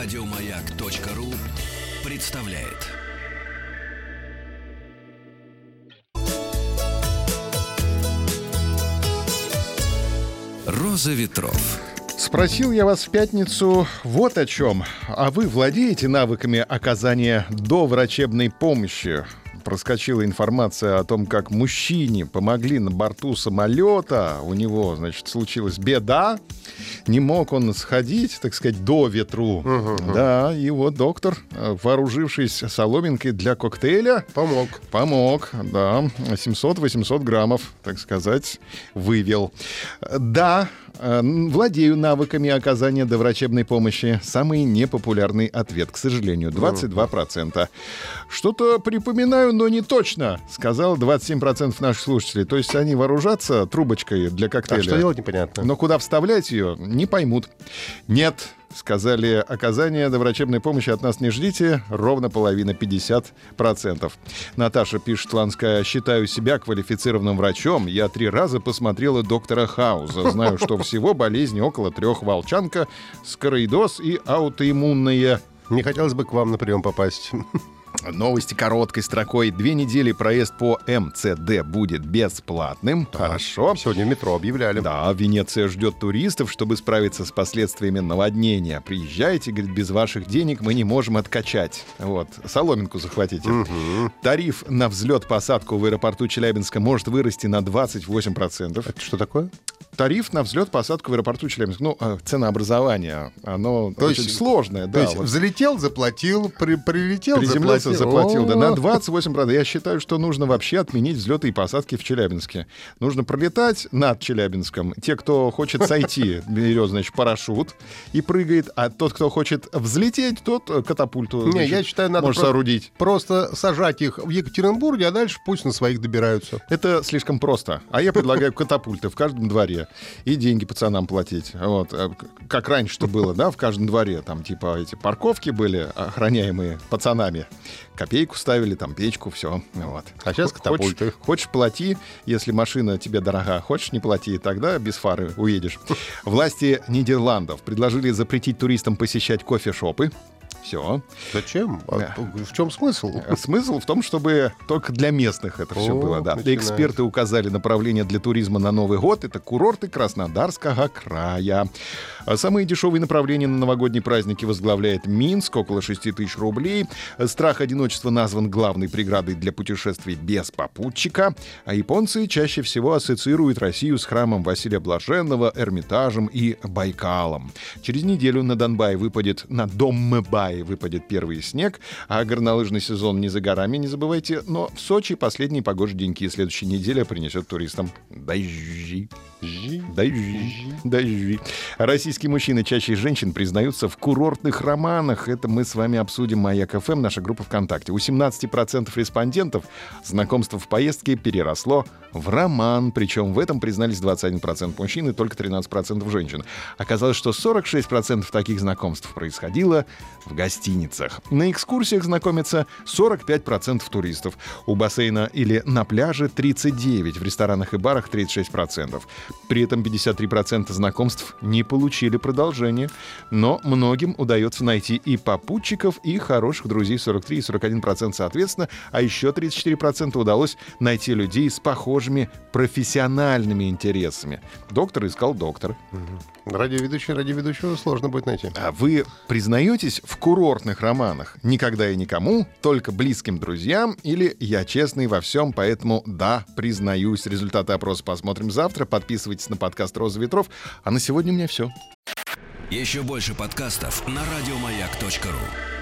Радиомаяк.ру представляет. Роза ветров. Спросил я вас в пятницу вот о чем. А вы владеете навыками оказания доврачебной помощи? Проскочила информация о том, как мужчине помогли на борту самолета. У него, значит, случилась беда. Не мог он сходить, так сказать, до ветру. Угу, да, и вот доктор, э, вооружившись соломинкой для коктейля... Помог. Помог, да. 700-800 граммов, так сказать, вывел. Да, Э, владею навыками оказания доврачебной помощи. Самый непопулярный ответ, к сожалению, 22%. Что-то припоминаю, но не точно, сказал 27% наших слушателей. То есть они вооружатся трубочкой для коктейля. А что делать непонятно. Но куда вставлять ее, не поймут. Нет, сказали, оказание доврачебной помощи от нас не ждите, ровно половина, 50%. Наташа пишет, Ланская, считаю себя квалифицированным врачом. Я три раза посмотрела доктора Хауза. Знаю, что всего болезни около трех. Волчанка, скороидоз и аутоиммунная. Не хотелось бы к вам на прием попасть. Новости короткой строкой. Две недели проезд по МЦД будет бесплатным. Хорошо. Сегодня в метро объявляли. Да, Венеция ждет туристов, чтобы справиться с последствиями наводнения. Приезжайте, говорит, без ваших денег мы не можем откачать. Вот, соломинку захватите. Угу. Тариф на взлет-посадку в аэропорту Челябинска может вырасти на 28%. Это что такое? Тариф на взлет-посадку в аэропорту Челябинск. Ну, а, ценообразование, оно то очень есть, сложное. То да, есть вот. взлетел, заплатил, при, прилетел, Приземлился, заплатил. заплатил да, на 28%. Я считаю, что нужно вообще отменить взлеты и посадки в Челябинске. Нужно пролетать над Челябинском. Те, кто хочет сойти, берет, значит, парашют и прыгает, а тот, кто хочет взлететь, тот катапульту Не, значит, я считаю, надо может соорудить. Просто сажать их в Екатеринбурге, а дальше пусть на своих добираются. Это слишком просто. А я предлагаю катапульты в каждом дворе и деньги пацанам платить. Вот. Э, как раньше-то было, да, в каждом дворе. Там типа эти парковки были охраняемые пацанами. Копейку ставили, там печку, все. Вот. А сейчас катапульты. Хочешь, хочешь плати, если машина тебе дорога. Хочешь не плати, тогда без фары уедешь. Власти Нидерландов предложили запретить туристам посещать кофешопы. Все. Зачем? А в чем смысл? Э, смысл в том, чтобы только для местных это все было. Да. Эксперты указали направление для туризма на Новый год. Это курорты Краснодарского края. А самые дешевые направления на новогодние праздники возглавляет Минск, около 6 тысяч рублей. Страх одиночества назван главной преградой для путешествий без попутчика. А японцы чаще всего ассоциируют Россию с храмом Василия Блаженного, Эрмитажем и Байкалом. Через неделю на Донбай выпадет, на Доммбай выпадет первый снег, а горнолыжный сезон не за горами, не забывайте. Но в Сочи последние погожие деньки следующей неделя принесет туристам дожди. Дожди. Дожди. Российские мужчины чаще женщин признаются в курортных романах. Это мы с вами обсудим Маяк ФМ, наша группа ВКонтакте. У 17% респондентов знакомство в поездке переросло в роман. Причем в этом признались 21% мужчин и только 13% женщин. Оказалось, что 46% таких знакомств происходило в гостиницах. На экскурсиях знакомятся 45% туристов. У бассейна или на пляже 39%, в ресторанах и барах 36%. При этом 53% знакомств не получили продолжение. Но многим удается найти и попутчиков, и хороших друзей 43 и 41% соответственно, а еще 34% удалось найти людей с похожими профессиональными интересами. Доктор искал доктора. Угу. Радиоведущий, радиоведущего сложно будет найти. А вы признаетесь в курортных романах? Никогда и никому, только близким друзьям или я честный во всем, поэтому да, признаюсь. Результаты опроса посмотрим завтра. Подписывайтесь на подкаст «Роза ветров». А на сегодня у меня все. Еще больше подкастов на радиомаяк.ру